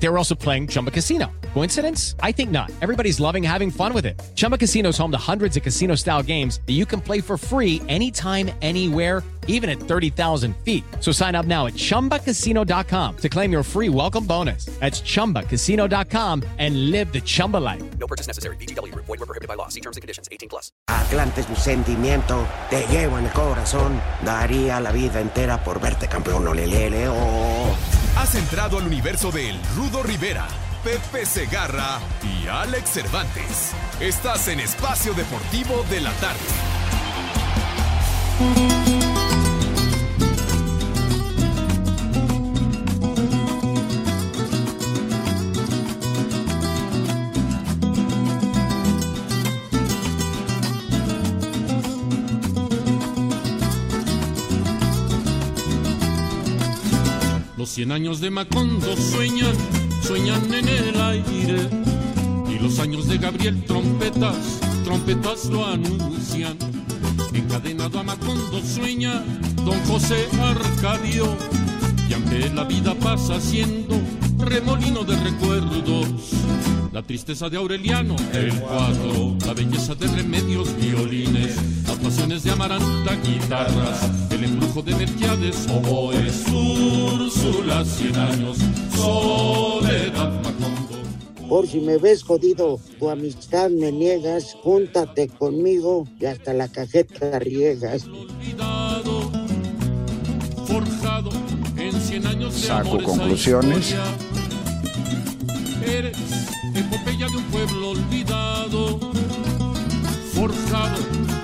They were also playing Chumba Casino. Coincidence? I think not. Everybody's loving having fun with it. Chumba Casino is home to hundreds of casino style games that you can play for free anytime, anywhere, even at 30,000 feet. So sign up now at chumbacasino.com to claim your free welcome bonus. That's chumbacasino.com and live the Chumba life. No purchase necessary. VGW Group. Void were prohibited by law. See terms and conditions. 18 plus. Atlante es mi sentimiento, te llevo en el corazón. Daría la vida entera por verte campeón, olelele, oh. Has entrado al universo de El Rudo Rivera, Pepe Segarra y Alex Cervantes. Estás en Espacio Deportivo de la Tarde. Los cien años de Macondo sueñan, sueñan en el aire. Y los años de Gabriel trompetas, trompetas lo anuncian. Encadenado a Macondo sueña don José Arcadio. Y aunque la vida pasa siendo remolino de recuerdos, la tristeza de Aureliano, el cuatro, la belleza de remedios, violines, las pasiones de Amaranta, guitarras, el embrujo de Melquiades, oboes, Úrsula, cien años, soledad, Macondo. Por si me ves jodido, tu amistad me niegas, júntate conmigo y hasta la cajeta riegas. olvidado, forjado en cien años de Saco conclusiones. Eres epopeya de un pueblo olvidado, forjado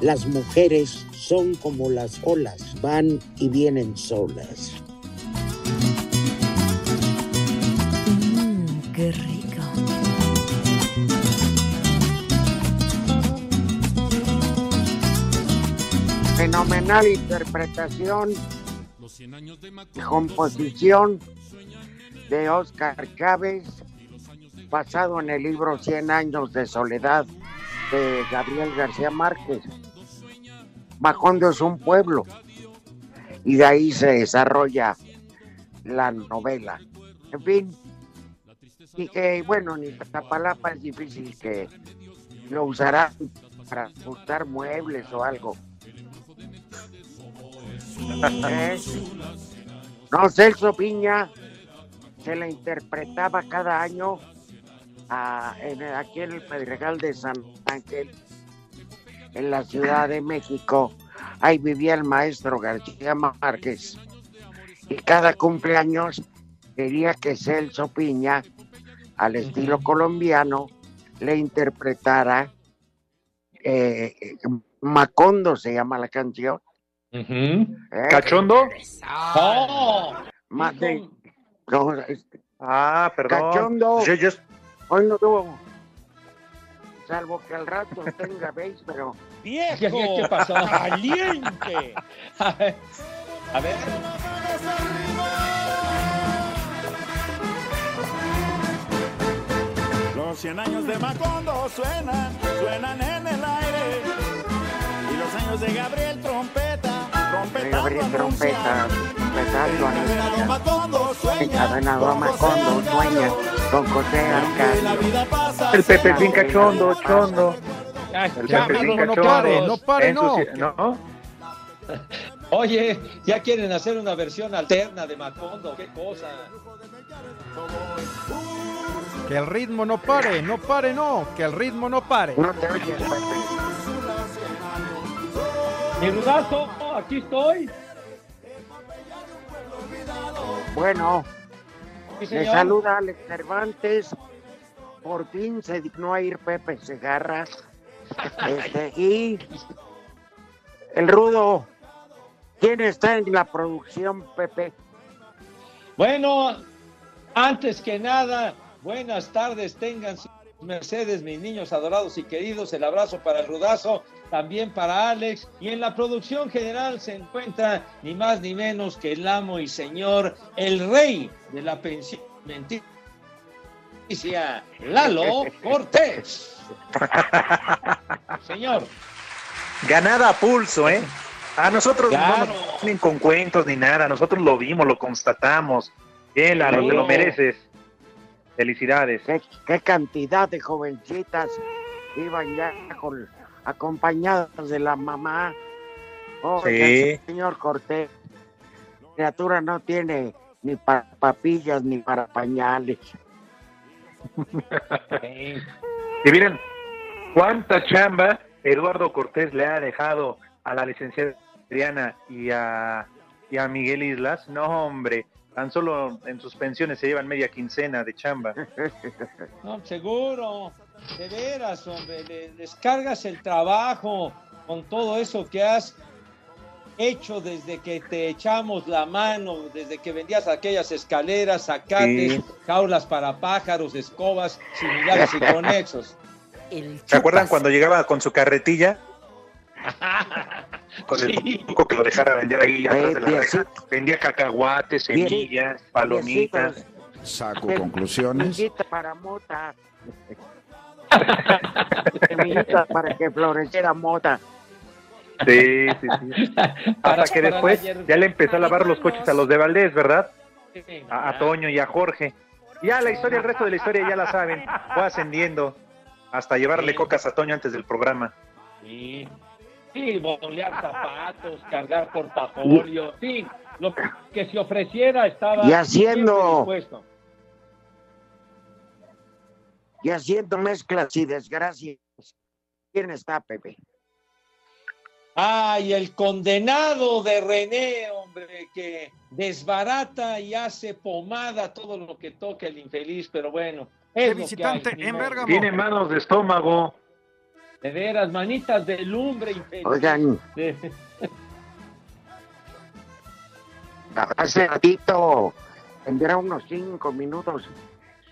Las mujeres son como las olas, van y vienen solas. Mmm, qué rico. Fenomenal interpretación y composición de Oscar Chávez, basado en el libro Cien años de soledad de Gabriel García Márquez. Macondo es un pueblo y de ahí se desarrolla la novela. En fin, y que bueno, en Iztapalapa es difícil que lo usarán para ajustar muebles o algo. ¿Eh? No, Celso Piña se la interpretaba cada año en, aquí en el Pedregal de San Ángel, en la Ciudad de México. Ahí vivía el maestro García Márquez. Y cada cumpleaños quería que Celso Piña, al estilo colombiano, le interpretara eh, Macondo, se llama la canción. ¿eh? ¿Cachondo? Ma- de- no, este, Ah, perdón. Cachondo. Yo- yo- Hoy no tuvo. Salvo que al rato tenga beis, pero ¡Viejo! ¿Qué, pasó? ¡Caliente! A ver. A ver. Los 100 años de Macondo suenan, suenan en el aire. Y los años de Gabriel Trompeta, trompetando Gabriel Trompeta, trompetando anuncia. Macondo sueña, a Macondo, sueña Con José Arcadio. El Pepe cachondo, chondo. Ay, El ya, Pepe no, no cachondo. pare, no pare, no. Oye, ya quieren hacer una versión alterna de Macondo, qué cosa. Que el ritmo no pare, no pare, no. Que el ritmo no pare. No te oyes, Pepe. Mi rudazo, aquí estoy. Bueno, Sí, le saluda Alex Cervantes. Por fin se dignó a ir Pepe Segarra. Este, y el rudo, ¿Quién está en la producción, Pepe? Bueno, antes que nada, buenas tardes, tengan sus mercedes, mis niños adorados y queridos. El abrazo para el rudazo, también para Alex. Y en la producción general se encuentra ni más ni menos que el amo y señor, el rey de la pensión mentira, Lalo Cortés. Señor. Ganada a pulso, ¿eh? A nosotros Claro. no nos vienen con cuentos ni nada, nosotros lo vimos, lo constatamos. Bien, Lalo, te lo mereces. Felicidades. ¿Qué, qué cantidad de jovencitas iban ya con, acompañadas de la mamá? Oiga, Sí. señor Cortés, criatura no tiene ni para papillas ni para pañales. Y miren, cuánta chamba Eduardo Cortés le ha dejado a la licenciada Adriana y a, y a Miguel Islas. No, hombre, tan solo en sus pensiones se llevan media quincena de chamba. No, seguro, de veras, hombre, le- les cargas el trabajo con todo eso que has hecho desde que te echamos la mano, desde que vendías aquellas escaleras, sacates, Sí. jaulas para pájaros, escobas, similares y conexos. ¿Se acuerdan cuando llegaba con su carretilla? Con el Sí. poco que lo dejara vender ahí atrás de la. Vendía cacahuates, semillas, palomitas. Saco conclusiones. Semillita para mota. Semillita para que floreciera mota. Sí, sí, sí. Hasta que después ya le empezó a lavar los coches a los de Valdés, ¿verdad? Sí, A, a Toño y a Jorge. Ya la historia, el resto de la historia ya la saben. Fue ascendiendo hasta llevarle Sí. cocas a Toño antes del programa. Sí, sí, bolear zapatos, cargar portafolio, sí, lo que se ofreciera estaba Y haciendo-. Y haciendo mezclas y desgracias. ¿Quién está, Pepe? Ay, el condenado de René, hombre, que desbarata y hace pomada todo lo que toca el infeliz, pero bueno. Es que visitante hay, en. Bérgamo. Tiene manos de estómago. De veras, manitas de lumbre infeliz. Oigan, De- hace ratito, tendrá unos cinco minutos,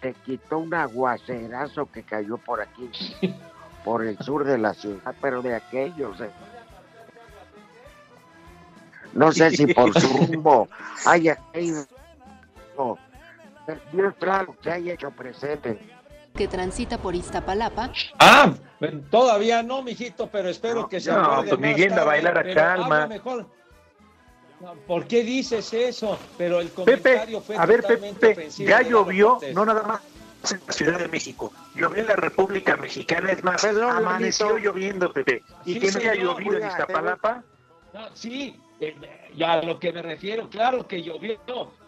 se quitó un aguacerazo que cayó por aquí, por el sur de la ciudad, pero de aquellos. eh. No sé si por su rumbo haya ido. Dios claro que haya hecho presente. Que transita por Iztapalapa, Ah, todavía no, mijito, pero espero No, que se no, pues, más ni yendo a tarde, bailar a habla mejor. No, ¿Por qué dices eso? Pero el Pepe, comentario fue a ver, Pepe, ya llovió, no nada más en la Ciudad de México, llovió en la República Mexicana, es más, Perdón, amaneció lloviendo, Pepe, y Sí, que no haya llovido en. Iztapalapa, No, sí, eh, ya a lo que me refiero, claro que llovió,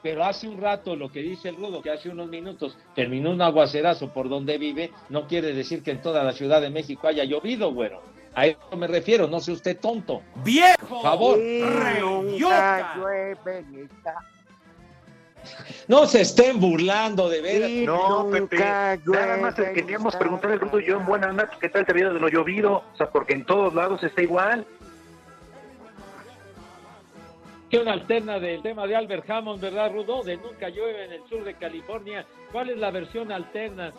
pero hace un rato lo que dice el Rudo, que hace unos minutos terminó un aguacerazo por donde vive, no quiere decir que en toda la Ciudad de México haya llovido, güero. A eso me refiero, no sea usted tonto. ¡Viejo! Por favor, esta- no se estén burlando de veras. No, Pepe, nada más queríamos preguntar al Rudo y yo en buena onda, ¿qué tal te había de lo llovido? O sea, porque en todos lados está igual. Una alterna del tema de Albert Hammond, ¿verdad, Rudo? De Nunca llueve en el sur de California. ¿Cuál es la versión alterna?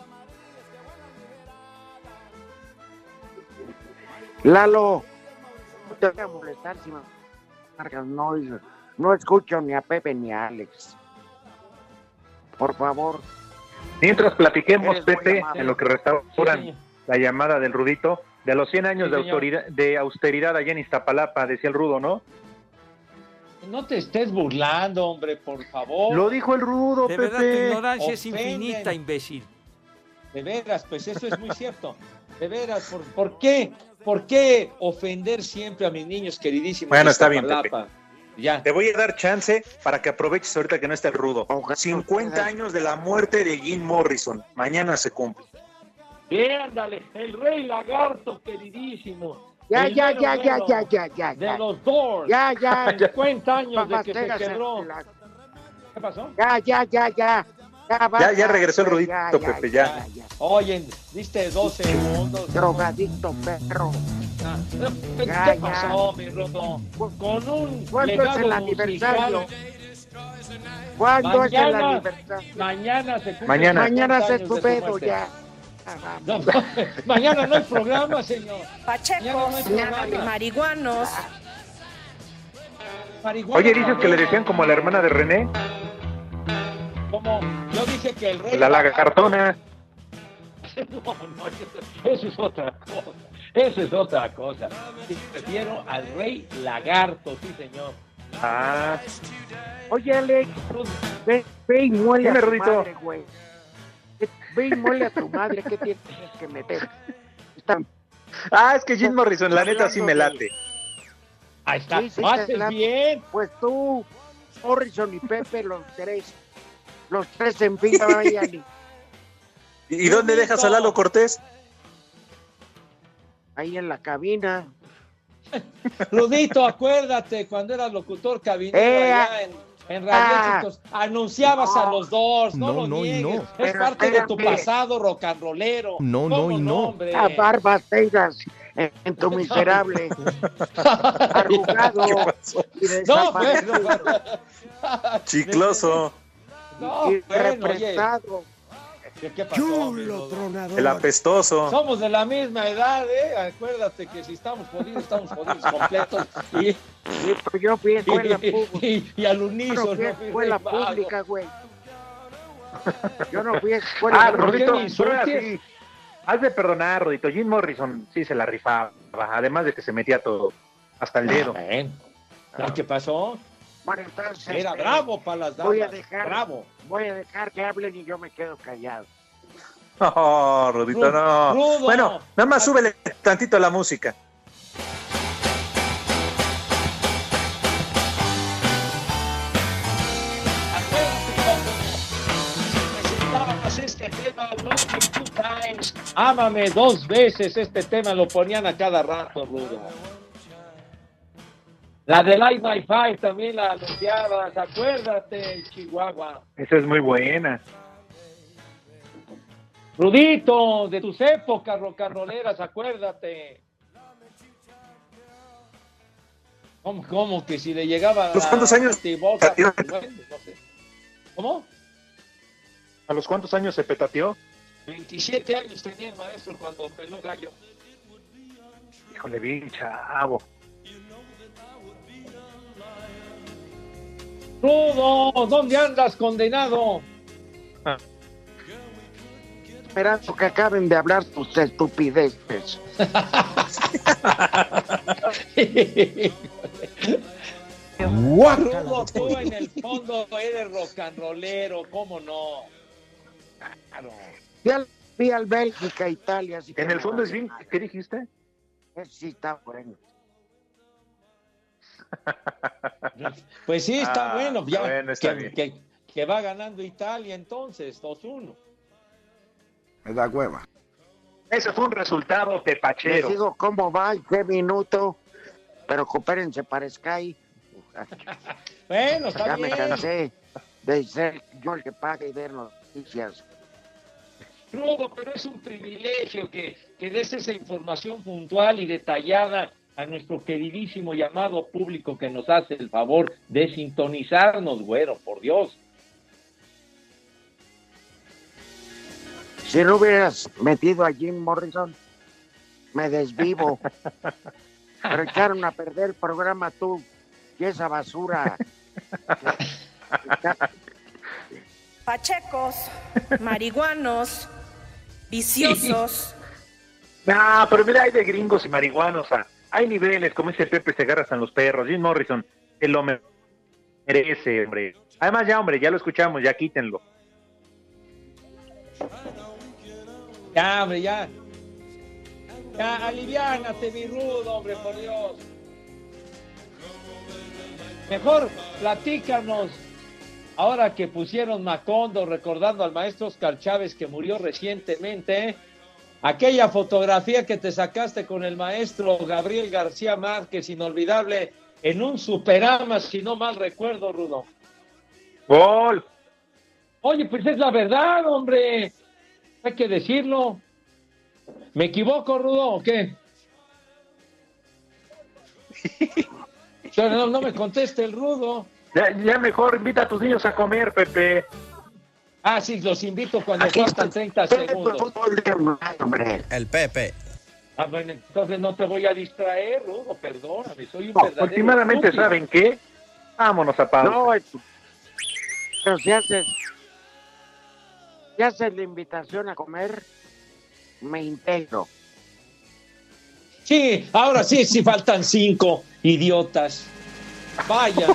Lalo, no te voy a molestar si me marcas, no, no escucho ni a Pepe ni a Alex. Por favor, Mientras platiquemos, Pepe, en lo que restauran Sí, la llamada del Rudito, de los 100 años Sí, de, autoridad, de austeridad allá en Iztapalapa, decía el Rudo, ¿no? No te estés burlando, hombre, por favor. Lo dijo el Rudo, De Pepe. verdad, tu ignorancia es Ofenden. infinita, imbécil. De veras, pues eso es muy cierto. De veras, ¿por, por qué? ¿Por qué ofender siempre a mis niños queridísimos? Bueno, está bien, Iztapalapa? Ya. Te voy a dar chance para que aproveches ahorita que no está el Rudo. Ojalá 50 ustedes- años de la muerte de Jim Morrison. Mañana se cumple. Ándale, el rey lagarto, queridísimo. Ya, El ya, ya, ya, ya, ya, ya, De ya, los Doors. ya, ya, 50 años de que se quebró. la- ¿Qué pasó? ya, ya, ya, ya, ya, basta, ya regresó el güey, Rudito, Pepe, ya. ya. Oye, diste dos segundos. Drogadicto, perro. Ah, Ya, ¿Qué ya. pasó, mi Rudo? Con un ¿Cuándo es el aniversario? ¿Cuándo es el aniversario? mañana se cumple Mañana. 50 Mañana se muerte. ya. No, mañana no hay programa, señor. Pachecos, Ya no marihuanos. Marihuana Oye, dices que le decían como a la hermana de René, Como yo dije que el rey. la lagartona. No, no, eso es otra cosa. Eso es otra cosa. Me refiero al rey lagarto, sí, señor. Ah, Oye, Alex, ve, ve y muele a Dime, madre, güey. Ve y muele a tu madre, ¿qué tienes que meter? Están ah, es que Jim Morrison, la neta sí me late. Ahí está. Sí, sí, Haces bien. Pues tú, Morrison y Pepe, los tres, los tres en fin vayan y ¿Y dónde dejas a Lalo Cortés? ahí en la cabina. Rudito, acuérdate cuando eras locutor cabinero Eh, allá en, en Radio ah. Anunciabas a los dos, no, No, lo no y niegues. no. Es Pero parte de tu pasado rock and rollero. No, no ¿Cómo y no. A barbas tengas en, tu miserable, arrugado No, bueno. Chicloso. No, y bueno, oye. ¿Qué, qué pasó, mi Rudo? El apestoso. Somos de la misma edad, ¿eh? Acuérdate que si estamos jodidos, estamos jodidos completos. Y, Sí, pues yo fui a escuela pública. y, y al Yo no unísono. fui escuela pública, güey. Yo no fui a escuela Ah, ¿por qué Rodito, sí, has de perdonar, Rodito. Jim Morrison sí se la rifaba, además de que se metía todo, hasta el dedo. Ven. ¿Qué pasó? Bueno, entonces, Era este, bravo para las damas. voy a dejar- Bravo. Voy a dejar que hablen y yo me quedo callado. Oh, Rodito, no. Rudo. Bueno, nada más súbele tantito la música. Presentábamos este tema Love Me Two Times. Ámame dos veces. Este tema lo ponían a cada rato, Rudo. La de Light My Five también la anunciabas. Acuérdate, Chihuahua. Esa es muy buena. Rudito, de tus épocas rocanroleras, acuérdate. ¿Cómo, cómo que si le llegaba ¿Los la cuántos años Tiboca, petateó? bueno, no sé. ¿Cómo? ¿A los cuántos años se petateó? 27 años tenía el maestro cuando peló gallo. Híjole, bien chavo. Rudo, ¿dónde andas, condenado? Esperando que acaben de hablar tus estupideces. Rudo, tú en el fondo eres rock and rollero, ¿cómo no? Claro. Vi al, vi al Bélgica, Italia. así que En el fondo es bien. ¿qué dijiste? Sí, está bueno. Pues sí, está Ah, bueno. Ya, bueno, está que, bien. que- que va ganando Italia entonces, 2-1. Me da hueva. Ese fue un resultado Les tepachero. digo cómo va, qué minuto. Pero coopérense para Sky. Bueno, está Ya me bien. cansé de ser yo el que paga y ver noticias. Rudo, pero es un privilegio que, que des esa información puntual y detallada a nuestro queridísimo llamado público que nos hace el favor de sintonizarnos, güero, por Dios. Si no hubieras metido a Jim Morrison, me desvivo. Pero echaron a perder el programa tú y esa basura. Pachecos, marihuanos, viciosos. No, pero mira, hay de gringos y marihuanos. ah. Hay niveles, como ese Pepe Segarra San los perros. Jim Morrison, que lo merece, hombre. Además, ya, hombre, ya lo escuchamos, ya quítenlo. Ya, hombre, ya. Ya, aliviánate, mi rudo, hombre, por Dios. Mejor platícanos. Ahora que pusieron Macondo recordando al maestro Oscar Chávez que murió recientemente, aquella fotografía que te sacaste con el maestro Gabriel García Márquez, inolvidable, en un superama, si no mal recuerdo, Rudo. ¡Gol! Oye, pues es la verdad, hombre. Hay que decirlo. ¿Me equivoco, Rudo, o qué? No, no me conteste el rudo. Ya, ya mejor invita a tus niños a comer, Pepe. Ah, sí, los invito cuando Aquí faltan está 30 Pepe, segundos. El Pepe. Ah, bueno, entonces no te voy a distraer, Rudo, perdóname, soy un No, verdadero últimamente, estúpido. ¿saben qué? Vámonos a pausa. No, es- pero si haces, si haces la invitación a comer, me integro. Sí, ahora sí, sí faltan cinco, idiotas. Vaya.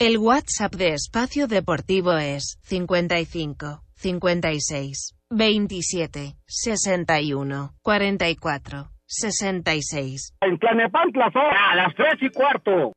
El WhatsApp de Espacio Deportivo es 55 56 27 61 44 66. En Tlanepantla son a las tres y cuarto.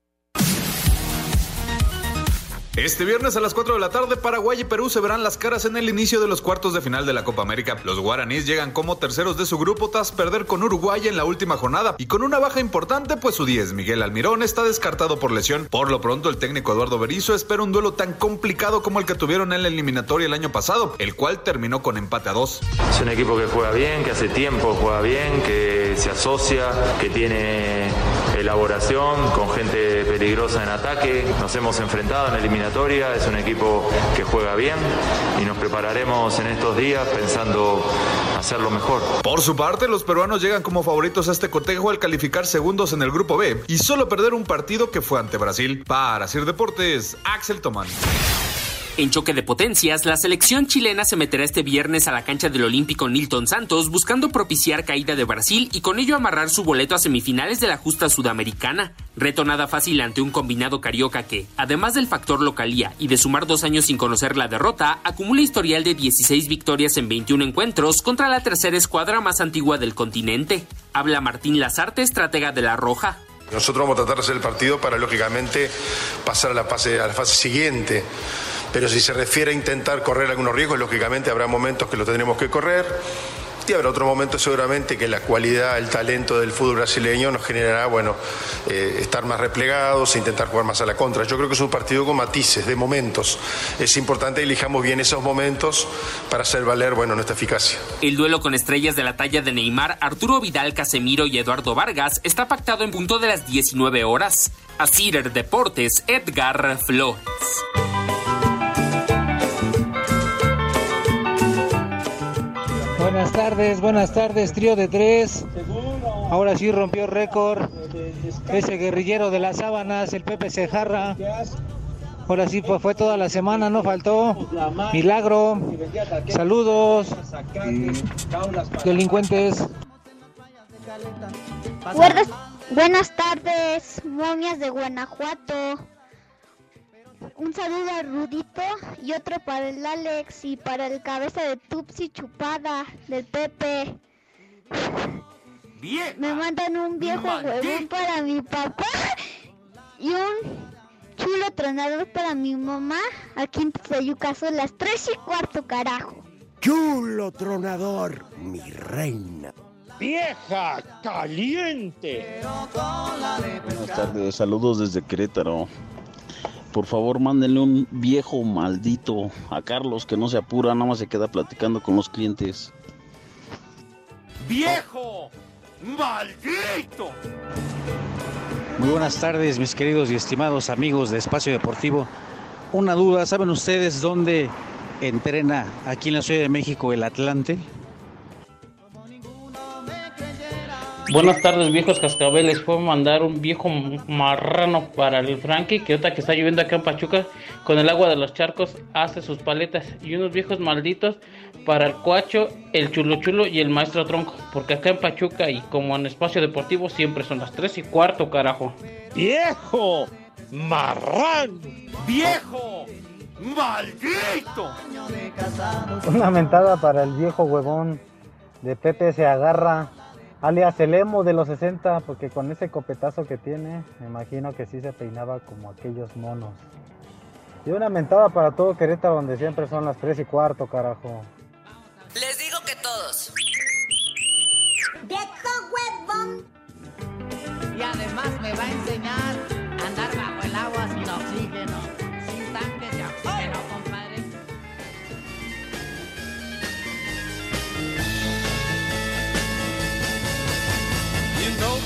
Este viernes a las 4 de la tarde, Paraguay y Perú se verán las caras en el inicio de los cuartos de final de la Copa América. Los guaraníes llegan como terceros de su grupo tras perder con Uruguay en la última jornada y con una baja importante, pues su 10, Miguel Almirón, está descartado por lesión. Por lo pronto, el técnico Eduardo Berizzo espera un duelo tan complicado como el que tuvieron en la eliminatoria el año pasado, el cual terminó con empate a dos. Es un equipo que juega bien, que hace tiempo juega bien, que se asocia, que tiene elaboración, con gente peligrosa en ataque. Nos hemos enfrentado en eliminatoria, es un equipo que juega bien y nos prepararemos en estos días pensando hacerlo mejor. Por su parte, los peruanos llegan como favoritos a este cotejo al calificar segundos en el grupo B y solo perder un partido que fue ante Brasil. Para Sir Deportes, Axel Tomán. En choque de potencias, la selección chilena se meterá este viernes a la cancha del Olímpico Nilton Santos buscando propiciar caída de Brasil y con ello amarrar su boleto a semifinales de la justa sudamericana. Reto nada fácil ante un combinado carioca que, además del factor localía y de sumar dos años sin conocer la derrota, acumula historial de 16 victorias en 21 encuentros contra la tercera escuadra más antigua del continente. Habla Martín Lazarte, estratega de la Roja. Nosotros vamos a tratar de hacer el partido para, lógicamente, pasar la fase, a la fase siguiente. Pero si se refiere a intentar correr algunos riesgos, lógicamente habrá momentos que lo tendremos que correr. Y habrá otro momento seguramente que la cualidad, el talento del fútbol brasileño nos generará, bueno, eh, estar más replegados e intentar jugar más a la contra. Yo creo que es un partido con matices, de momentos. Es importante que elijamos bien esos momentos para hacer valer, bueno, nuestra eficacia. El duelo con estrellas de la talla de Neymar, Arturo Vidal, Casemiro y Eduardo Vargas está pactado en punto de las 19 horas. A Cider Deportes, Edgar Flores. Buenas tardes, buenas tardes, trío de tres. Ahora sí rompió récord. Ese guerrillero de las sábanas, el Pepe Cejarra. Ahora sí, pues fue toda la semana, no faltó. Milagro. Saludos. Delincuentes. Buenas, buenas tardes, momias de Guanajuato. Un saludo a Rudito y otro para el Alex y para el cabeza de Tupsi Chupada del Pepe. Me mandan un viejo huevón para mi papá y un chulo tronador para mi mamá aquí en Tizayuca. Son las tres y cuarto, carajo. Chulo tronador, mi reina. ¡Vieja caliente! Buenas tardes, saludos desde Querétaro. Por favor, mándenle un viejo maldito a Carlos que no se apura, nada más se queda platicando con los clientes. ¡Viejo! ¡Maldito! Muy buenas tardes, mis queridos y estimados amigos de Espacio Deportivo. Una duda, ¿saben ustedes dónde entrena aquí en la Ciudad de México el Atlante? Buenas tardes, viejos cascabeles. Puedo mandar un viejo marrano para el Frankie, que ahorita que está lloviendo acá en Pachuca, con el agua de los charcos hace sus paletas. Y unos viejos malditos para el Cuacho, el Chulo Chulo y el Maestro Tronco. Porque acá en Pachuca y como en espacio deportivo siempre son las 3 y cuarto, carajo. ¡Viejo! ¡Marrano! ¡Viejo! ¡Maldito! Una mentada para el viejo huevón de Pepe se agarra, alias el emo de los 60, porque con ese copetazo que tiene, me imagino que sí se peinaba como aquellos monos. Y una mentada para todo Querétaro, donde siempre son las 3 y cuarto, carajo. Les digo que todos. ¡Viejo huevón! Y además me va a enseñar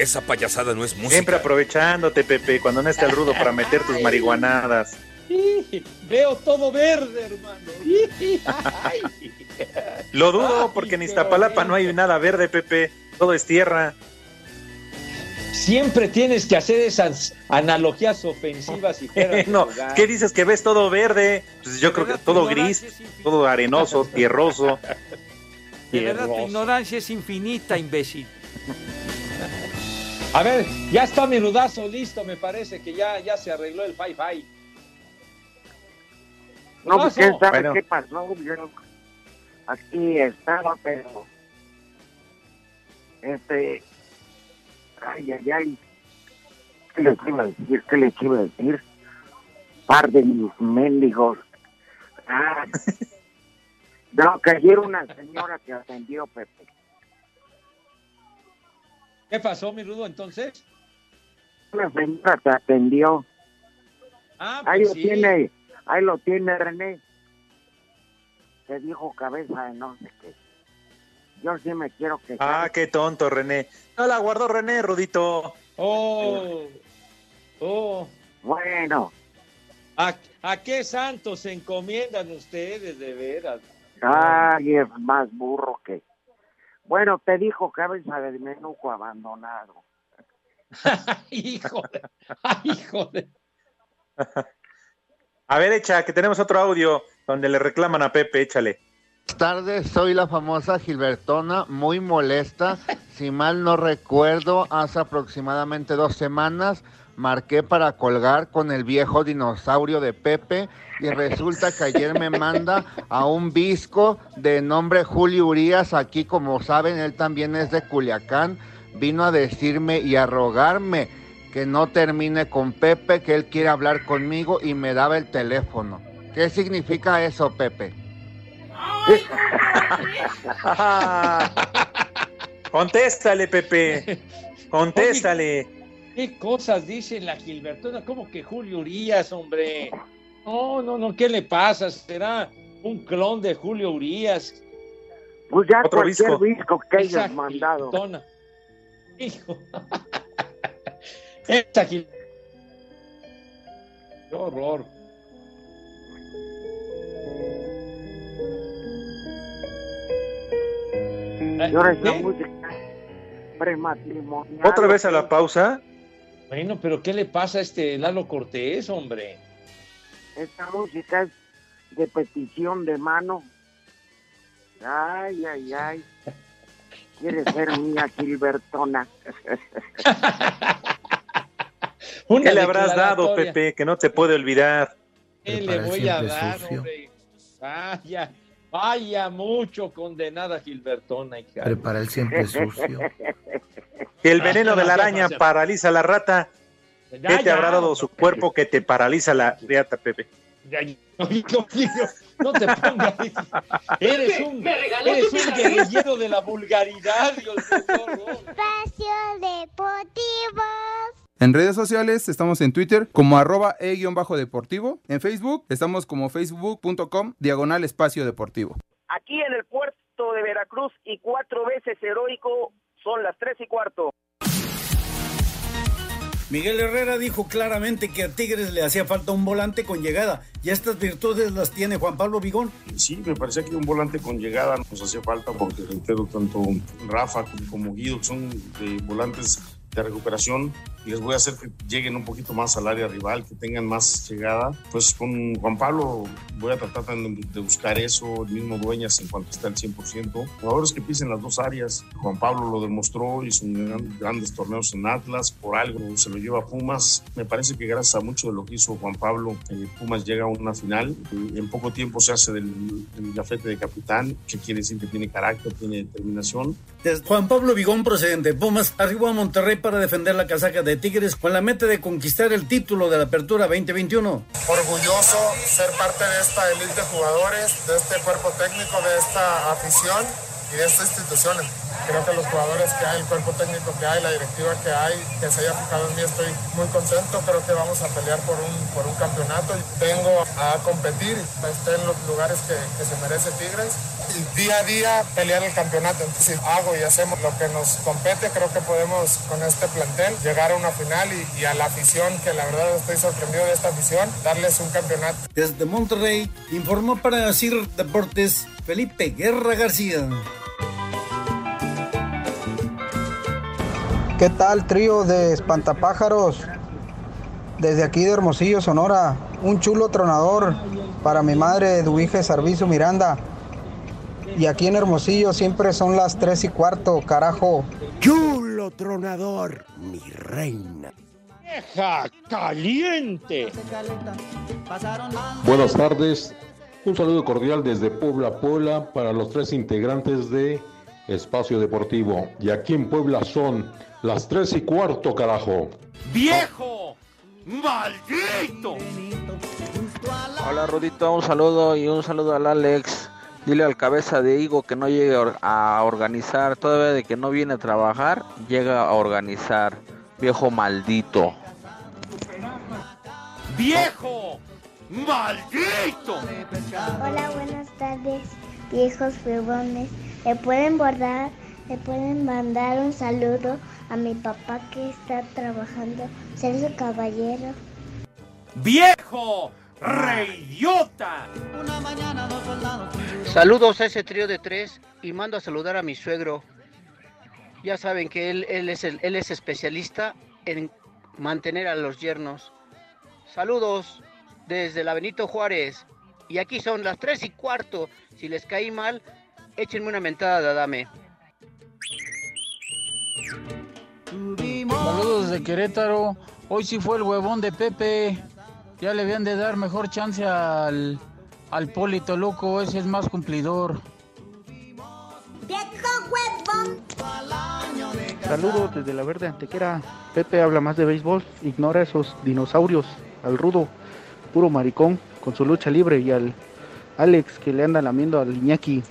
Esa payasada no es música. Siempre aprovechándote, Pepe, cuando no está el rudo para meter tus marihuanadas. Veo todo verde, hermano. Ay. Lo dudo, porque en Iztapalapa no hay nada verde, Pepe. Todo es tierra. Siempre tienes que hacer esas analogías ofensivas y fuera no. ¿qué dices que ves todo verde? Pues yo creo que todo gris, todo arenoso, tierroso. De verdad, tu ignorancia es infinita, imbécil. A ver, ya está mi rudazo listo, me parece que ya, ya se arregló el fi-fi. No, pues quién sabe Bueno. qué pasó. Yo aquí estaba, pero. Este. Ay, ay, ay. ¿Qué les iba a decir? ¿Qué les iba a decir? Par de mis mendigos. Ah. No, que ayer una señora que atendió, Pepe. ¿Qué pasó, mi rudo, entonces? Una señora que atendió. Ah, Ahí pues lo sí. tiene, ahí lo tiene René. Te dijo cabeza de no sé qué. Yo sí me quiero que Ah, qué tonto, René. No la guardó René, Rudito. Oh, oh. Bueno. ¿A, a qué santos se encomiendan ustedes, de veras? Ay, es más burro que. Bueno, te dijo cabeza de menuco abandonado. Híjole, ay, híjole. A ver, echa, que tenemos otro audio donde le reclaman a Pepe, échale. Buenas tardes, soy la famosa Gilbertona, muy molesta. Si mal no recuerdo, hace aproximadamente dos semanas marqué para colgar con el viejo dinosaurio de Pepe y resulta que ayer me manda a un visco de nombre Julio Urias. Aquí, como saben, él también es de Culiacán. Vino a decirme y a rogarme que no termine con Pepe, que él quiere hablar conmigo y me daba el teléfono. ¿Qué significa eso, Pepe? Contéstale, Pepe. Contéstale. ¿Qué cosas dice la Gilbertona? ¿Cómo que Julio Urias, hombre? No, no, no, ¿qué le pasa? ¿Será un clon de Julio Urias? Pues ya Otro cualquier visco, que Esa hayas mandado. Gilbertona. Hijo. Esa Gil- Qué horror. Y ahora esa música prematrimonial. Otra vez a la pausa. Bueno, pero ¿qué le pasa a este Lalo Cortés, hombre? Esta música es de petición de mano. Ay, ay, ay. Quiere ser mía, Gilbertona. ¿Qué le habrás dado, Pepe, que no te puede olvidar? ¿Qué le voy a dar, hombre? Vaya, vaya mucho condenada Gilbertona. hija. Prepara el siempre sucio. El veneno de la araña paraliza a la rata, Ya, ¿qué te ya, habrá dado su cuerpo que te paraliza la riata, Pepe? No, no, no te pongas. Eres un, eres un guerrillero de la vulgaridad, Dios mío. Espacio Deportivo. En redes sociales estamos en Twitter como arroba e-deportivo. En Facebook estamos como facebook.com diagonal espacio deportivo. Aquí en el puerto de Veracruz y cuatro veces heroico son las tres y cuarto. Miguel Herrera dijo claramente que a Tigres le hacía falta un volante con llegada. ¿Y estas virtudes las tiene Juan Pablo Vigón? Sí, me parecía que un volante con llegada nos hacía falta porque reitero, tanto Rafa como Guido son volantes de recuperación les voy a hacer que lleguen un poquito más al área rival, que tengan más llegada. Pues con Juan Pablo voy a tratar de buscar eso, el mismo Dueñas en cuanto está al 100%. Jugadores que pisen las dos áreas. Juan Pablo lo demostró, hizo grandes torneos en Atlas, por algo se lo lleva Pumas. Me parece que gracias a mucho de lo que hizo Juan Pablo, eh, Pumas llega a una final. y en poco tiempo se hace del, del gafete de capitán, que quiere decir que tiene carácter, tiene determinación. Juan Pablo Vigón, procedente de Pumas, arribó a Monterrey para defender la casaca de Tigres con la meta de conquistar el título de la Apertura 2021. orgulloso ser parte de esta elite de jugadores, de este cuerpo técnico, de esta afición y de esta institución. Creo que los jugadores que hay, el cuerpo técnico que hay, la directiva que hay, que se haya fijado en mí, estoy muy contento. Creo que vamos a pelear por un, por un campeonato. Vengo a competir, esté en los lugares que se merece Tigres. Día a día pelear el campeonato. Entonces, si hago y hacemos lo que nos compete, creo que podemos con este plantel llegar a una final y, y a la afición, que la verdad estoy sorprendido de esta afición, darles un campeonato. Desde Monterrey, informó para CIR Deportes Felipe Guerra García. ¿Qué tal, trío de espantapájaros? Desde aquí de Hermosillo, Sonora, un chulo tronador para mi madre Duige Sarviso Miranda. Y aquí en Hermosillo siempre son las tres y cuarto, carajo. Chulo tronador, mi reina. ¡Vieja caliente! Buenas tardes. Un saludo cordial desde Puebla, Puebla, para los tres integrantes de Espacio Deportivo. Y aquí en Puebla son las tres y cuarto, carajo. ¡Viejo! ¡Maldito! Hola Rudito, un saludo y un saludo al Alex. Dile al cabeza de Higo que no llegue a or- a organizar, todavía de que no viene a trabajar, llega a organizar. Viejo maldito. ¡Viejo! ¡Maldito! Hola, buenas tardes, viejos huevones. ¿Le pueden bordar? ¿Le pueden mandar un saludo a mi papá que está trabajando? Sergio Caballero. ¡Viejo! ¡Reyota! Saludos a ese trío de tres y mando a saludar a mi suegro. Ya saben que él, él, es, el- él es especialista en mantener a los yernos. Saludos desde la Benito Juárez. Y aquí son las tres y cuarto. Si les caí mal, échenme una mentada de Adame. Saludos de Querétaro. Hoy sí fue el huevón de Pepe. Ya le habían de dar mejor chance al, al Polito Loco. Ese es más cumplidor. Saludos desde la verde antequera. Pepe habla más de béisbol, ignora esos dinosaurios. Al rudo, puro maricón, con su lucha libre. Y al Alex que le anda lamiendo al Iñaki.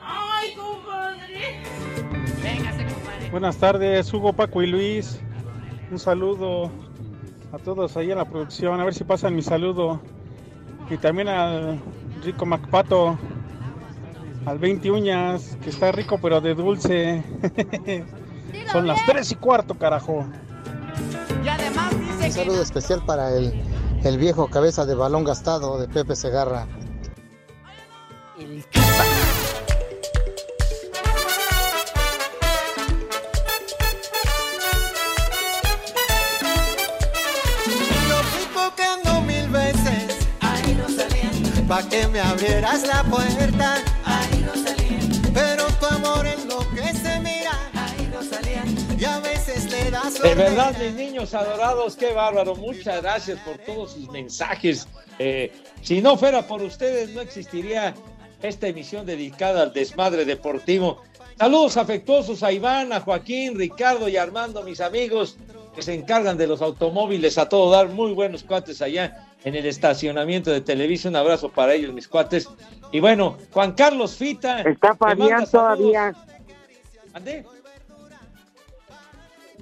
¡Ay, compadre! Buenas tardes, Hugo, Paco y Luis. Un saludo a todos ahí en la producción. A ver si pasan mi saludo. Y también al Rico Macpato, al 20 uñas, que está rico pero de dulce. Son las 3 y cuarto, carajo. Y además dice Un saludo especial para el, el viejo cabeza de balón gastado de Pepe Segarra. Lo Pa' que me abrieras la puerta. Ahí no salían. Pero tu amor es lo que se mira. Ahí no salían. Y a veces le das De verdad, mis niños adorados, qué bárbaro. Muchas gracias por todos sus mensajes. Eh, si no fuera por ustedes, no existiría esta emisión dedicada al desmadre deportivo. Saludos afectuosos a Iván, a Joaquín, Ricardo y Armando, mis amigos que se encargan de los automóviles a todo dar. Muy buenos cuates allá en el estacionamiento de Televisa. Un abrazo para ellos, mis cuates. Y bueno, Juan Carlos Fita. Está Fabián todavía. ¿Ande?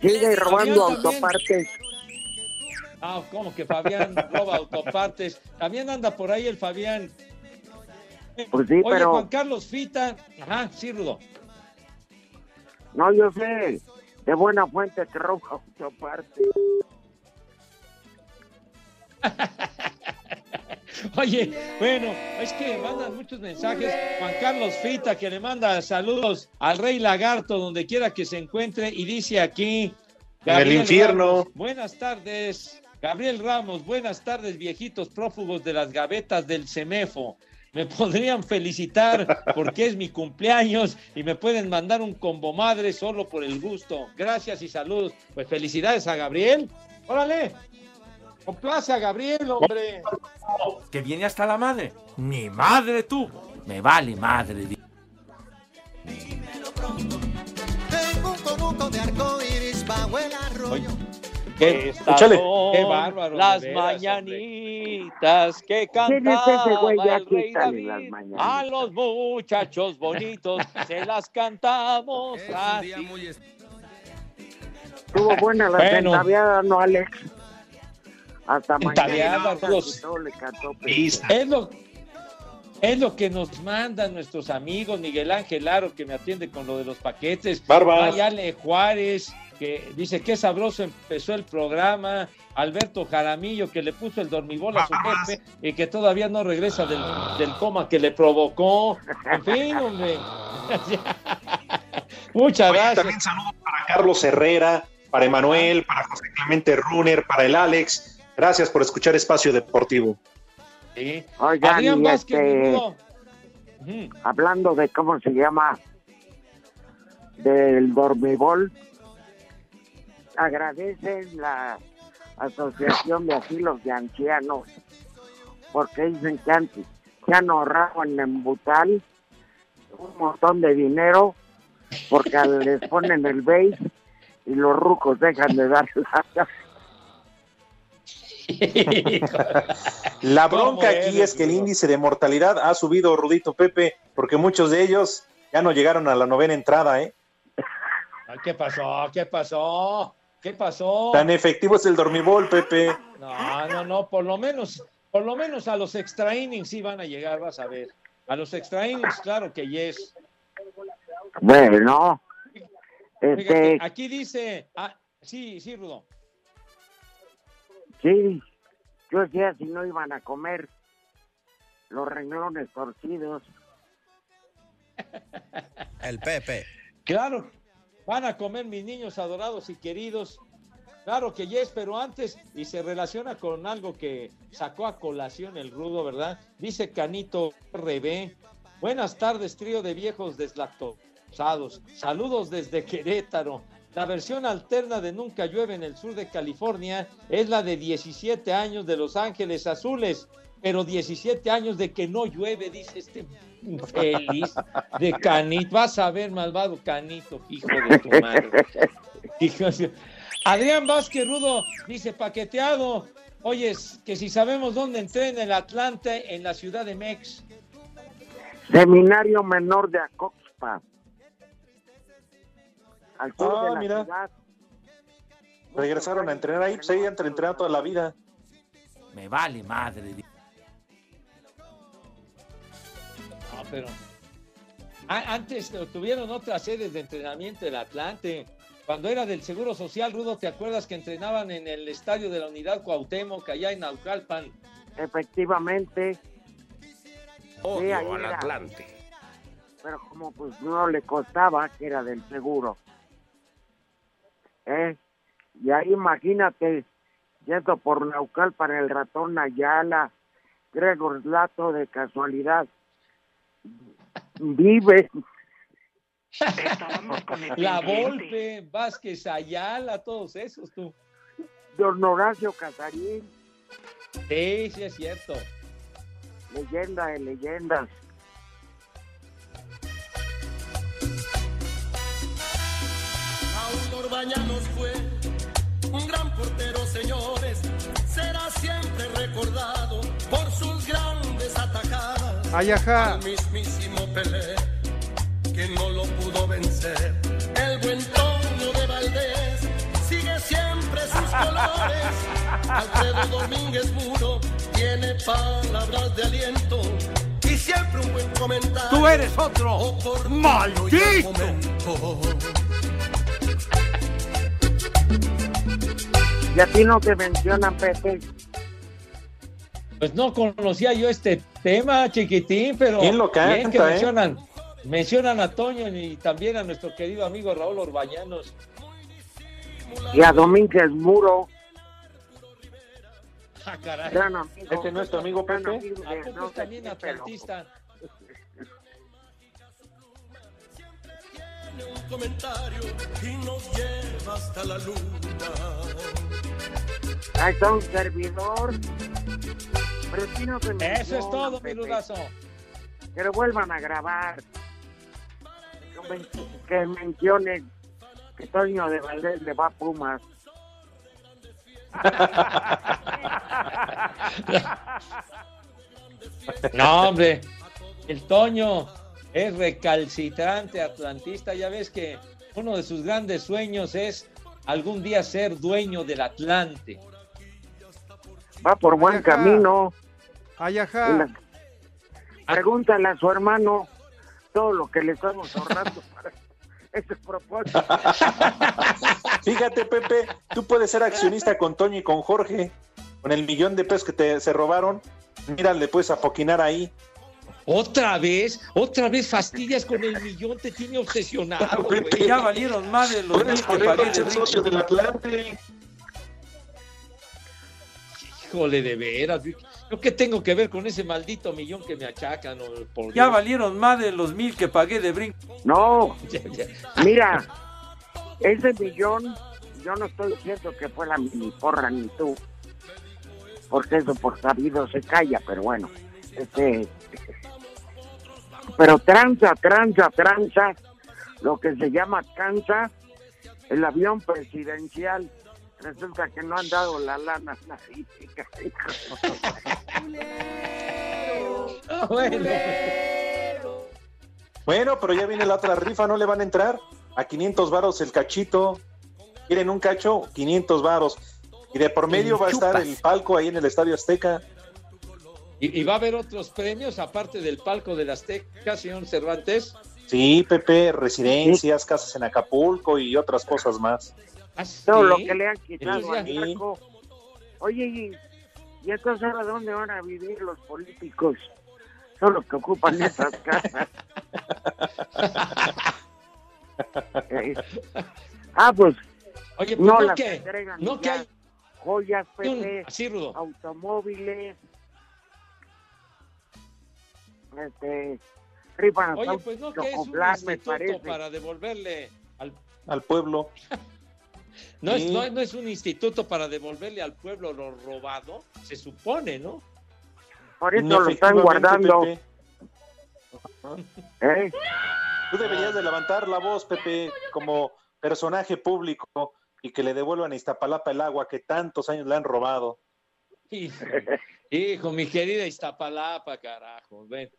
Sigue robando Fabián también. autopartes. Ah, ¿cómo que Fabián roba autopartes? También anda por ahí el Fabián. Pues sí, Oye, pero- Juan Carlos Fita. Ajá, sí, Rudo. No, yo sé. De buena fuente que roba otra parte. Oye, bueno, es que mandan muchos mensajes. Juan Carlos Fita que le manda saludos al Rey Lagarto donde quiera que se encuentre y dice aquí. En el infierno. Ramos, buenas tardes. Gabriel Ramos, buenas tardes, viejitos prófugos de las gavetas del CEMEFO. Me podrían felicitar porque es mi cumpleaños y me pueden mandar un combo madre solo por el gusto. Gracias y saludos. Pues felicidades a Gabriel. Órale. Complace a Gabriel, hombre. Que viene hasta la madre. Mi madre tú. Me vale madre. Tengo un conuco de arco iris bajo el arroyo. Qué, Échale. qué bárbaro. Las veras, mañanitas que ¿Quién es ese güey? cantaba Ya el rey David a los muchachos bonitos se las cantamos así. Estuvo buena la Bueno. centaviada, ¿no, Alex? Hasta mañana. los- todo le cantó Es lo, es lo que nos mandan nuestros amigos, Miguel Ángel Aro, que me atiende con lo de los paquetes. Barbas. Ayale Juárez, que dice que sabroso empezó el programa. Alberto Jaramillo, que le puso el dormibol a su jefe y que todavía no regresa del, del coma que le provocó. En fin, hombre. Muchas Oye, gracias. También saludos para Carlos Herrera, para Emanuel, para José Clemente Runner, para el Alex. Gracias por escuchar Espacio Deportivo. Sí. Oigan, Adrián Vázquez, este- mi rudo. Ujú. hablando de cómo se llama del dormibol agradecen la asociación de asilos de ancianos porque dicen que antes se han ahorrado en Embutal un montón de dinero porque les ponen el base y los rucos dejan de dar la La ¿Cómo bronca aquí eres, es que el índice de mortalidad ha subido, Rudito Pepe, porque muchos de ellos ya no llegaron a la novena entrada, ¿eh? ¿Qué pasó? ¿Qué pasó? ¿Qué pasó? Tan efectivo es el dormibol, Pepe. No, no, no, por lo menos, por lo menos a los extra innings sí van a llegar, vas a ver. A los extra innings, claro que yes. bueno Fíjate, este aquí dice, ah, sí, sí, Rudo. Sí, yo decía si no iban a comer los renglones torcidos. El Pepe. Claro, van a comer mis niños adorados y queridos. Claro que yes, pero antes, y se relaciona con algo que sacó a colación el rudo, ¿verdad? Dice Canito RB. Buenas tardes, trío de viejos deslactosados. Saludos desde Querétaro. La versión alterna de Nunca llueve en el sur de California es la de 17 años de Los Ángeles Azules, pero 17 años de que no llueve, dice este feliz de Canito. Vas a ver, malvado Canito, hijo de tu madre. Hijo de- Adrián Vázquez Rudo dice paqueteado. Oye, que si sabemos dónde entrena el Atlante en la ciudad de Mex. Seminario Menor de Acoxpa. Al sur Ah, de la mira. ciudad. Regresaron a entrenar ahí, pues ahí han entrenado toda la vida. Me vale madre. Pero. Antes tuvieron otras sedes de entrenamiento del Atlante. Cuando era del Seguro Social, Rudo, ¿te acuerdas que entrenaban en el estadio de la Unidad Cuauhtémoc, allá en Naucalpan? Efectivamente, Odio al era. Atlante. pero como pues no le costaba, que era del seguro. ¿Eh? Y ahí imagínate, yendo por Naucalpan, el ratón Ayala, Gregor Lato de casualidad, vive. La Volpe, Vázquez Ayala, todos esos, tú. Don Horacio Casarín, Sí, sí es cierto. leyenda de leyendas. Raúl Orbañanos fue un gran portero, señores. Será siempre recordado por sus grandes atajadas. Ay, ajá. Al mismísimo Pelé, que no lo pudo vencer. El buen Toño de Valdés sigue siempre sus colores. Alfredo Domínguez Muro tiene palabras de aliento. Y siempre un buen comentario. Tú eres otro. Oportuno y al ¡Maldito! momento. ¿Y a ti no te mencionan, Pepe? Pues no conocía yo este tema, chiquitín, pero ¿Quién lo canta, bien que eh? mencionan, mencionan a Toño y también a nuestro querido amigo Raúl Orbañanos. Y a Domínguez Muro. Ah, caray. Gran amigo. ¿Este no es tu amigo Pepe? amigo de- ¿A poco no es también atlantista? comentario y nos lleva hasta la luna. Ahí está un servidor. Pero sí no se Eso es todo, mi Pepe. rudazo. Que lo vuelvan a grabar. Que men- Que mencionen que Toño de Valdés le va a Pumas. No, hombre, el Toño es recalcitrante atlantista. Ya ves que uno de sus grandes sueños es algún día ser dueño del Atlante. Va por buen Ay, ajá. camino. Ay, ajá. Pregúntale a su hermano todo lo que le estamos ahorrando para ese propósito. Fíjate, Pepe, tú puedes ser accionista con Toño y con Jorge. Con el millón de pesos que te se robaron, mira, le puedes apoquinar ahí. Otra vez, otra vez fastidias con el millón, te tiene obsesionado. güey. Ya valieron más de los mil que brinco. del Atlante. Híjole, de veras. ¿Yo qué tengo que ver con ese maldito millón que me achacan? oh, por Ya valieron más de los mil que pagué de brinco. No, mira, ese millón, yo no estoy diciendo que fue la mini porra ni tú, porque eso por sabido se calla, pero bueno, este, pero tranza, tranza, tranza, lo que se llama cansa, el avión presidencial, resulta que no han dado la lana bueno. Bueno, pero ya viene la otra rifa, ¿no le van a entrar? A 500 varos el cachito. ¿Quieren un cacho? 500 varos. Y de por medio va a estar el palco ahí en el Estadio Azteca. ¿Y, y va a haber otros premios aparte del palco de las Azteca, señor Cervantes? Sí, Pepe, residencias, casas en Acapulco y otras cosas más. ¿Ah, Todo lo que le han quitado al narco. Oye, y, y entonces ahora dónde van a vivir los políticos? Son los que ocupan esas casas. Eh, ah, pues Oye, pues no no las que, entregan no que hay joyas, rudo. automóviles, este, Oye, pues no que es un instituto parece. para devolverle al Al pueblo. no, es, no, no es un instituto para devolverle al pueblo lo robado, se supone, ¿no? Por eso lo están guardando. Pepe. ¿eh? Tú deberías de levantar la voz, Pepe, como personaje público y que le devuelvan a Iztapalapa el agua que tantos años le han robado. Hijo, hijo, mi querida Iztapalapa, carajo, ven.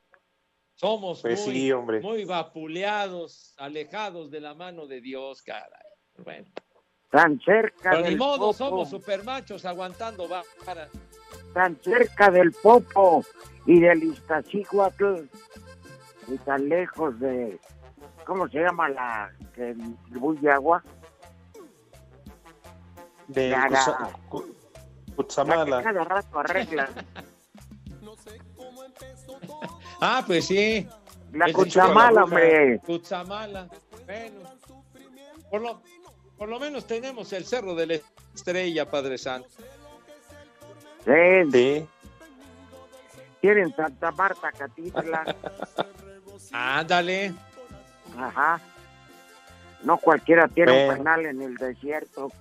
Somos Pues muy, sí, hombre. muy vapuleados, alejados de la mano de Dios, caray. Bueno, Tan cerca pero ni del modo, popo, somos supermachos aguantando vara. tan cerca del Popo y del Iztaccíhuatl y tan lejos de, ¿cómo se llama la que distribuye agua? De Ya, Cusa-. Cu- La que Cutzamala. cada rato arreglan. Ah, pues sí. La Cutzamala, la hombre. Cutzamala. Bueno, por lo, por lo menos tenemos el Cerro de la Estrella, Padre Santo. Sí. tienen Santa Marta, Catitla. Ándale. Ajá. No cualquiera tiene un penal en el desierto.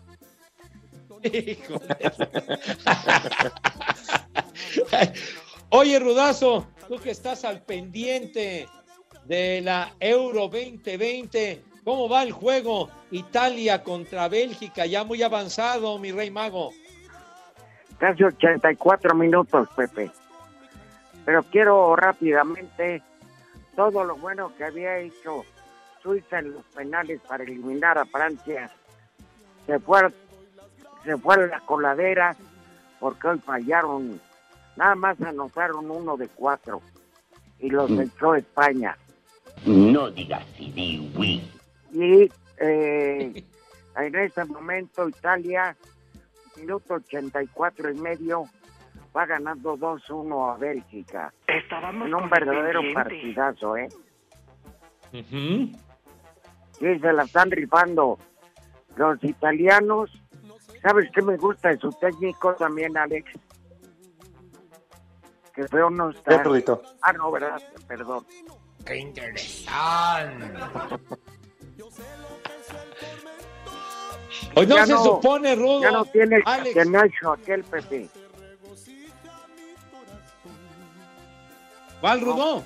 Híjole. Oye, Rudazo, tú que estás al pendiente de la Euro 2020, ¿cómo va el juego? Italia contra Bélgica, ya muy avanzado, mi rey mago. Casi 84 minutos, Pepe. Pero quiero rápidamente todo lo bueno que había hecho Suiza en los penales para eliminar a Francia. Se fue, a- se fue a la coladera porque hoy fallaron. Nada más anotaron uno de cuatro y los Mm. echó España. No digas sí, oui. Y eh, en ese momento Italia minuto 84 y medio, va ganando 2-1 a Bélgica. Estábamos En un verdadero partidazo, ¿eh? Sí, se la están rifando los italianos. ¿Sabes qué me gusta de su técnico también, Alex? Que feo no está. ¿Qué, Rudito? Ah, no, ¿verdad? Perdón. ¡Qué interesante! Hoy no Ya se supone, Rudo. Ya no tiene el Alex. catenacho aquel Pepe. ¿Cuál, Rudo?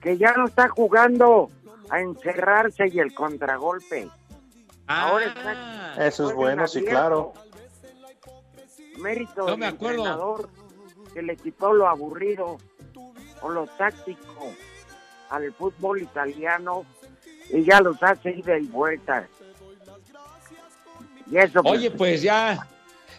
Que ya no está jugando a encerrarse y el contragolpe. Ahora está Eso es bueno, sí, claro. mérito No del me acuerdo. entrenador que le quitó lo aburrido o lo táctico al fútbol italiano y ya los hace ida y vuelta. Y eso pues, Oye, pues ya,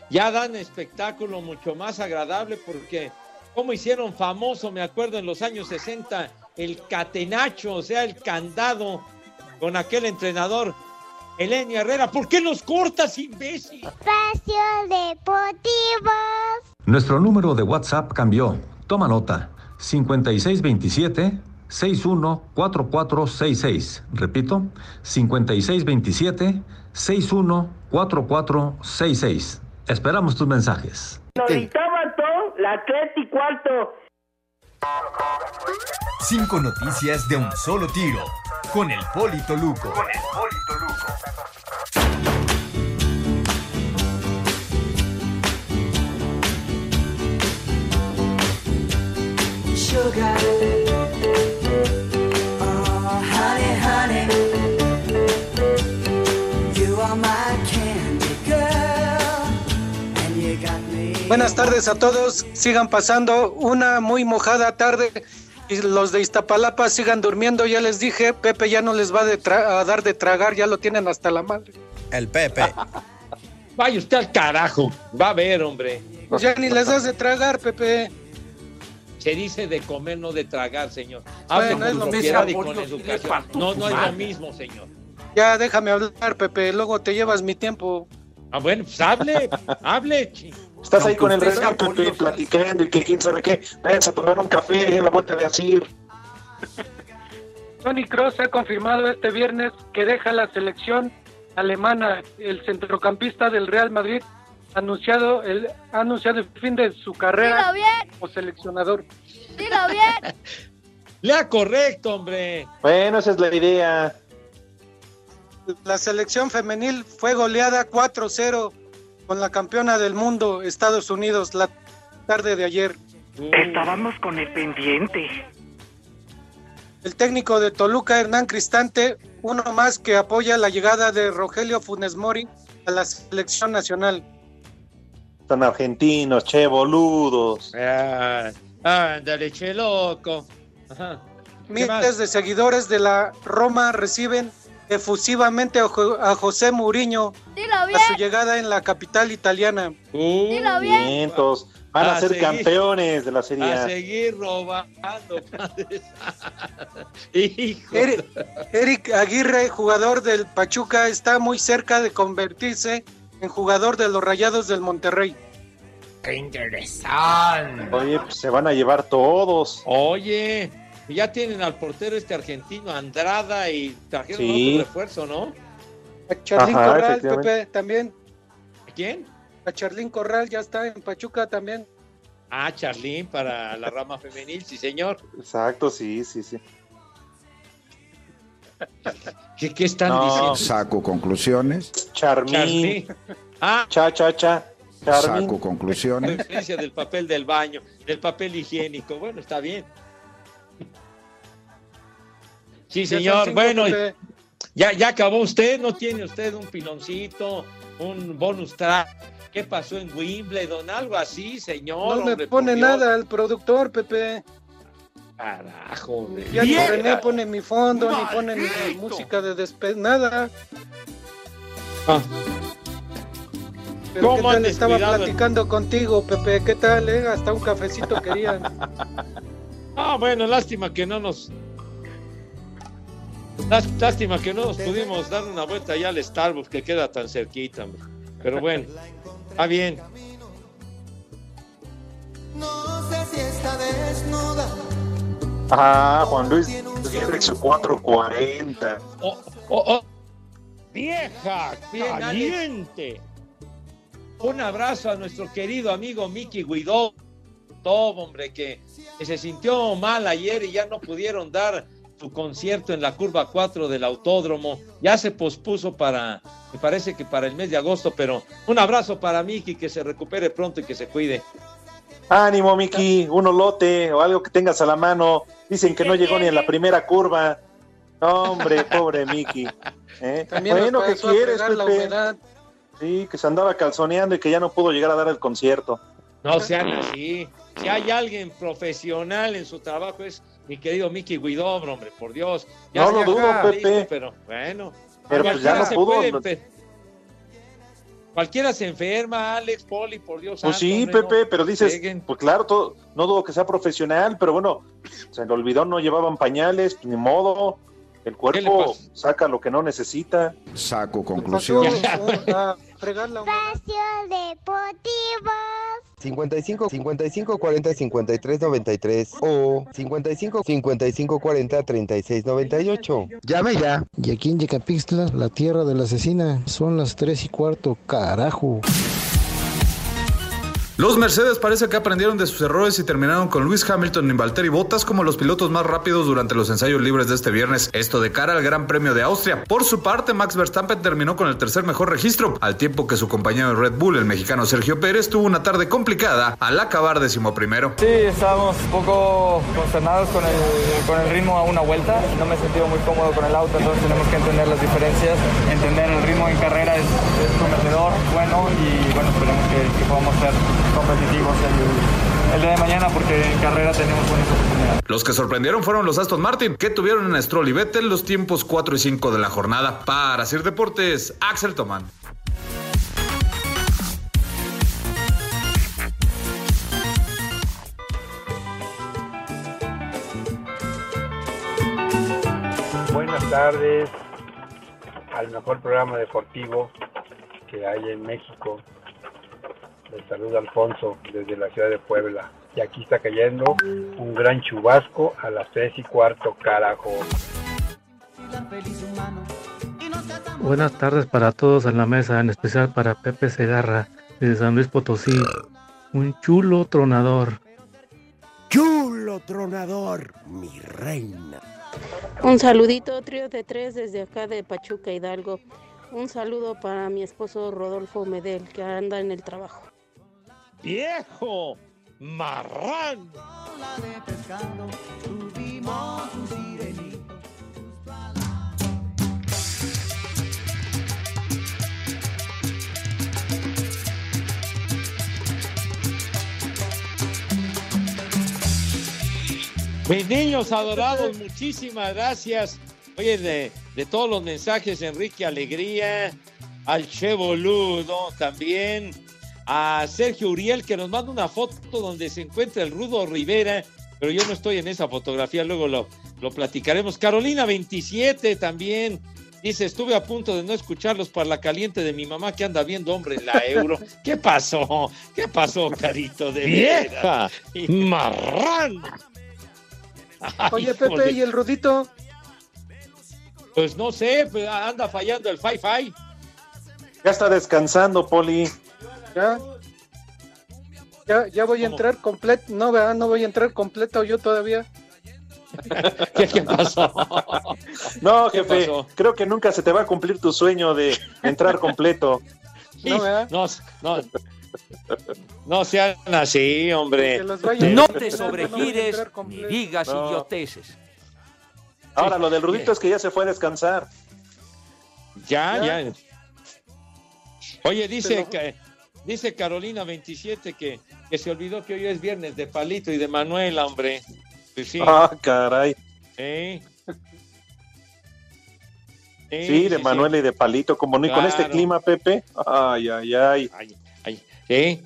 ya dan espectáculo mucho más agradable porque como hicieron famoso, me acuerdo en los años 60, el catenacho, o sea, el candado con aquel entrenador, Elenio Herrera. ¿Por qué los cortas, imbécil? Espacio Deportivo. Nuestro número de WhatsApp cambió. Toma nota. 5627 614466. Repito, 5627 614466. Esperamos tus mensajes. La tres y cuarto. Cinco noticias de un solo tiro. Con el Polito Luco. Con el Polito Luco. Sugar. Buenas tardes a todos. Sigan pasando una muy mojada tarde y los de Iztapalapa sigan durmiendo. Ya les dije, Pepe ya no les va a dar de tragar, ya lo tienen hasta la madre. El Pepe. Vaya usted al carajo. Va a ver, hombre. Pues ya ni les das de tragar, Pepe. Se dice de comer, no de tragar, señor. Hable Bueno, con es lo mismo. y con educación. No, no es lo mismo, señor. Ya déjame hablar, Pepe. Luego te llevas mi tiempo. Ah, bueno, pues hable, hable. Estás ahí con el Pepe, platicando y que quién sabe qué. Váyanse a tomar un café en la vuelta de asir. Tony Cross ha confirmado este viernes que deja la selección alemana. El centrocampista del Real Madrid anunciado el, ha anunciado el fin de su carrera como seleccionador. dilo bien. Lea correcto, hombre. Bueno, esa es la idea. La selección femenil fue goleada 4-0 con la campeona del mundo, Estados Unidos, la tarde de ayer. Estábamos con el pendiente. El técnico de Toluca, Hernán Cristante, uno más que apoya la llegada de Rogelio Funes Mori a la selección nacional. Son argentinos, che, boludos. Ah, ándale, che loco. Ajá. ¿Qué más? Miles de seguidores de la Roma reciben efusivamente a, Jo- a José Mourinho Dilo a bien, su llegada en la capital italiana. dilo bien. Vientos. Van a, A ser seguir. campeones de la Serie A A. seguir robando. padre. Hijo. Eri- Eric Aguirre, jugador del Pachuca, está muy cerca de convertirse en jugador de los Rayados del Monterrey. ¡Qué interesante! Oye, pues se van a llevar todos. Oye, ya tienen al portero este argentino, Andrada, y trajeron Sí. otro refuerzo, ¿no? A Charlín Ajá, Corral. Pepe, también. ¿A quién? A Charlín Corral ya está en Pachuca también. Ah, Charlín para la rama femenil, sí, señor. Exacto, sí, sí, sí. ¿Qué, qué están No. diciendo? Saco conclusiones. Charmín. Charlín. Ah, Cha, cha, cha. Charmín. Saco conclusiones. referencia del papel del baño, del papel higiénico. Bueno, está bien. Sí, señor. Bueno, ya, ya acabó usted. ¿No tiene usted un piloncito, un bonus track? ¿Qué pasó en Wimbledon? Algo así, señor. No me hombre, pone nada el productor, Pepe. Carajo, hombre. Ya ni. René pone mi fondo, ni pone mi música de despe... nada. Ah. Pero ¿Cómo ¿qué tal estaba platicando contigo, Pepe? ¿Qué tal, eh? Hasta un cafecito querían. Ah, bueno, lástima que no nos. Lás- Lástima que no nos pudimos dar una vuelta allá al Starbucks que queda tan cerquita, hombre. Pero bueno, está bien. No sé si está desnuda. Ah, Juan Luis Gierrex 440. Oh, oh, oh. Vieja, caliente. Un abrazo a nuestro querido amigo Mickey Guidó, hombre, que, que se sintió mal ayer y ya no pudieron dar su concierto en la curva 4 del autódromo. Ya se pospuso para, me parece que para el mes de agosto, pero un abrazo para Mickey, que se recupere pronto y que se cuide. Ánimo, Miki, un olote o algo que tengas a la mano. Dicen que no llegó ni en la primera curva. No, hombre, pobre Miki. ¿Eh? También Bueno, nos ¿qué pasó a quieres, Pepe? Sí, que se andaba calzoneando y que ya no pudo llegar a dar el concierto. No sean así. Si hay alguien profesional en su trabajo es mi querido Mickey Guidobro, hombre, por Dios. No lo dudo, Pepe. listo, Pero bueno. Pero pues ya no se pudo, puede no- Cualquiera se enferma, Alex, Poli, por Dios. Pues santo, sí, hombre, Pepe, no pero dices, pues claro, todo, no dudo que sea profesional, pero bueno, se le olvidó, no llevaban pañales, ni modo. El cuerpo saca lo que no necesita. Saco a fregar la humedad. Espacio Deportivo. 55 55 40 53 93 o 55 55 40 36 98. Llame ya. Y aquí en Yecapixtla, la tierra de la asesina, son las 3 y cuarto, carajo. Los Mercedes parece que aprendieron de sus errores y terminaron con Luis Hamilton y Valtteri Bottas como los pilotos más rápidos durante los ensayos libres de este viernes. Esto de cara al Gran Premio de Austria. Por su parte, Max Verstappen terminó con el tercer mejor registro, al tiempo que su compañero de Red Bull, el mexicano Sergio Pérez, tuvo una tarde complicada al acabar decimoprimero. Sí, estábamos un poco consternados con el, con el ritmo a una vuelta. No me he sentido muy cómodo con el auto, entonces tenemos que entender las diferencias. Entender el ritmo en carrera es, es prometedor, bueno y bueno, esperemos que, que podamos ser competitivos el, el día de mañana porque en carrera tenemos buenas oportunidades. Los que sorprendieron fueron los Aston Martin, que tuvieron en Stroll y Vettel los tiempos 4 y 5 de la jornada. Para Sir Deportes, Axel Tomán. Buenas tardes al mejor programa deportivo que hay en México. Les saluda Alfonso desde la ciudad de Puebla. Y aquí está cayendo un gran chubasco a las tres y cuarto, carajo. Buenas tardes para todos en la mesa, en especial para Pepe Segarra, desde San Luis Potosí. Un chulo tronador. Chulo tronador, mi reina. Un saludito, trío de tres desde acá de Pachuca Hidalgo. Un saludo para mi esposo Rodolfo Medel, que anda en el trabajo. ¡Viejo! ¡Marrán! Mis niños adorados, muchísimas gracias. Oye, de, de todos los mensajes, Enrique Alegría, al Che Boludo también, a Sergio Uriel, que nos manda una foto donde se encuentra el Rudo Rivera, pero yo no estoy en esa fotografía, luego lo, lo platicaremos. Carolina 27 también. Dice, estuve a punto de no escucharlos para la caliente de mi mamá que anda viendo hombre la euro. ¿Qué pasó? ¿Qué pasó, carito de ¡Vieja! ¡Marrán! Oye, Pepe. ¿y el Rudito? Pues no sé, pues anda fallando el Fi-Fi. Ya está descansando, Poli. ¿Ya? Ya, ya voy a entrar completo. No, ¿verdad? No voy a entrar completo yo todavía. ¿Qué, qué pasó? No, ¿Qué jefe, pasó? creo que nunca se te va a cumplir tu sueño de entrar completo. No, ¿verdad? No, no, no sean así, hombre. No te sobregires ni digas No. idioteces. Ahora, lo del Rudito es que ya se fue a descansar. Ya, Ya. ya. Oye, dice, Pero- que, dice Carolina 27 que, que se olvidó que hoy es viernes de Palito y de Manuela, hombre. Pues sí. Ah, caray. Sí. Sí, de Manuel y de Palito, como ni con este Claro. clima, Pepe. Ay, ay, ay. Ay, ay, sí.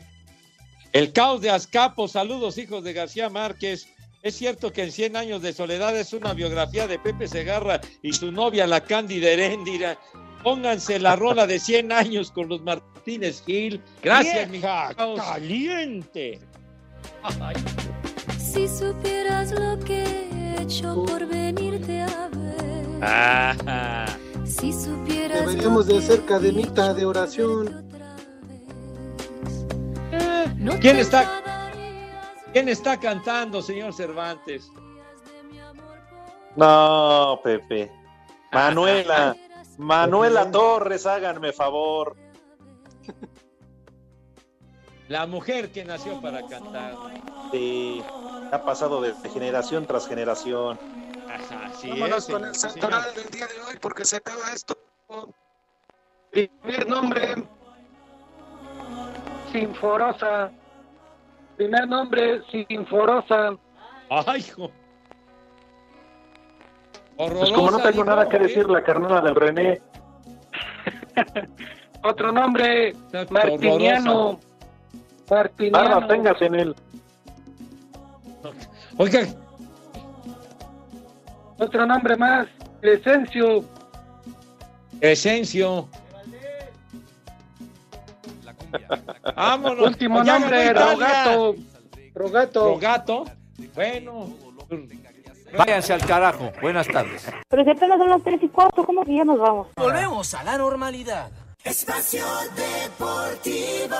El caos de Azcapo, saludos hijos de García Márquez. Es cierto que en 100 años de soledad es una biografía de Pepe Segarra y su novia, la Cándida Heréndira. Pónganse la rola de 100 años con los Martínez Gil. Gracias, Vieja mi caliente. Si supieras lo que he hecho por venirte a ver. Ah, Si supieras Deberíamos lo de hacer que cadenita de oración. no ¿Quién está, ¿Quién está cantando, señor Cervantes? No, Pepe. Manuela. Manuela Torres, háganme favor. La mujer que nació para cantar. Sí, ha pasado de, de generación tras generación. Ajá, así Vámonos es, con el santoral del día de hoy porque se acaba esto. Primer nombre, Sinforosa. Primer nombre, Sinforosa. Ay, hijo. Pues como no tengo nada que decir, la carnada del René. Otro nombre, Martiniano. Martiniano. Barba, tengas en él. Oiga, Otro nombre más, Esencio. Esencio. Vámonos. Último Ya nombre. Rogato. Rogato. Rogato. Bueno. Váyanse al carajo. Buenas tardes. Pero si apenas son las 3 y 4, ¿cómo que ya nos vamos? Volvemos a la normalidad. Espacio Deportivo.